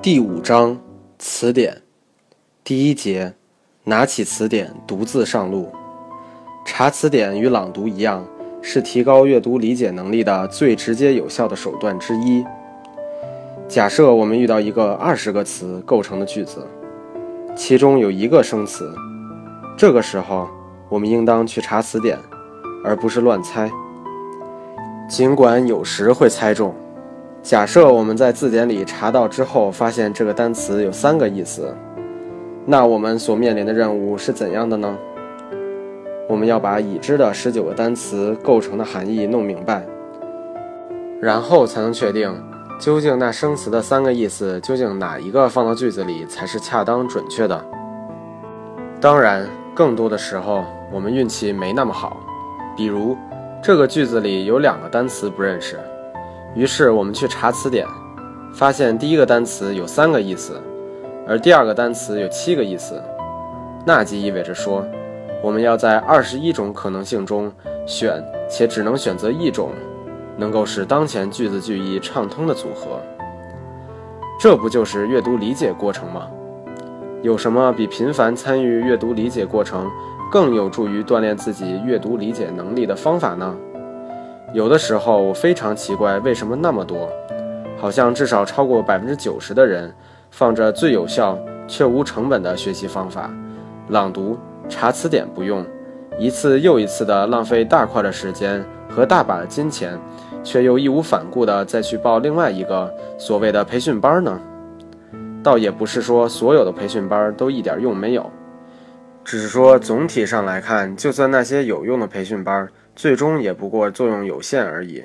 第五章词典第一节，拿起词典独自上路。查词典与朗读一样，是提高阅读理解能力的最直接有效的手段之一。假设我们遇到一个二十个词构成的句子，其中有一个生词，这个时候我们应当去查词典，而不是乱猜。尽管有时会猜中。假设我们在字典里查到之后，发现这个单词有三个意思，那我们所面临的任务是怎样的呢？我们要把已知的十九个单词构成的含义弄明白，然后才能确定究竟那生词的三个意思究竟哪一个放到句子里才是恰当准确的。当然，更多的时候我们运气没那么好，比如这个句子里有两个单词不认识。于是我们去查词典，发现第一个单词有三个意思，而第二个单词有七个意思。那即意味着说，我们要在二十一种可能性中选，且只能选择一种，能够使当前句子句意畅通的组合。这不就是阅读理解过程吗？有什么比频繁参与阅读理解过程更有助于锻炼自己阅读理解能力的方法呢？有的时候我非常奇怪，为什么那么多，好像至少超过百分之九十的人，放着最有效却无成本的学习方法，朗读、查词典不用，一次又一次的浪费大块的时间和大把的金钱，却又义无反顾的再去报另外一个所谓的培训班呢？倒也不是说所有的培训班都一点用没有，只是说总体上来看，就算那些有用的培训班。最终也不过作用有限而已。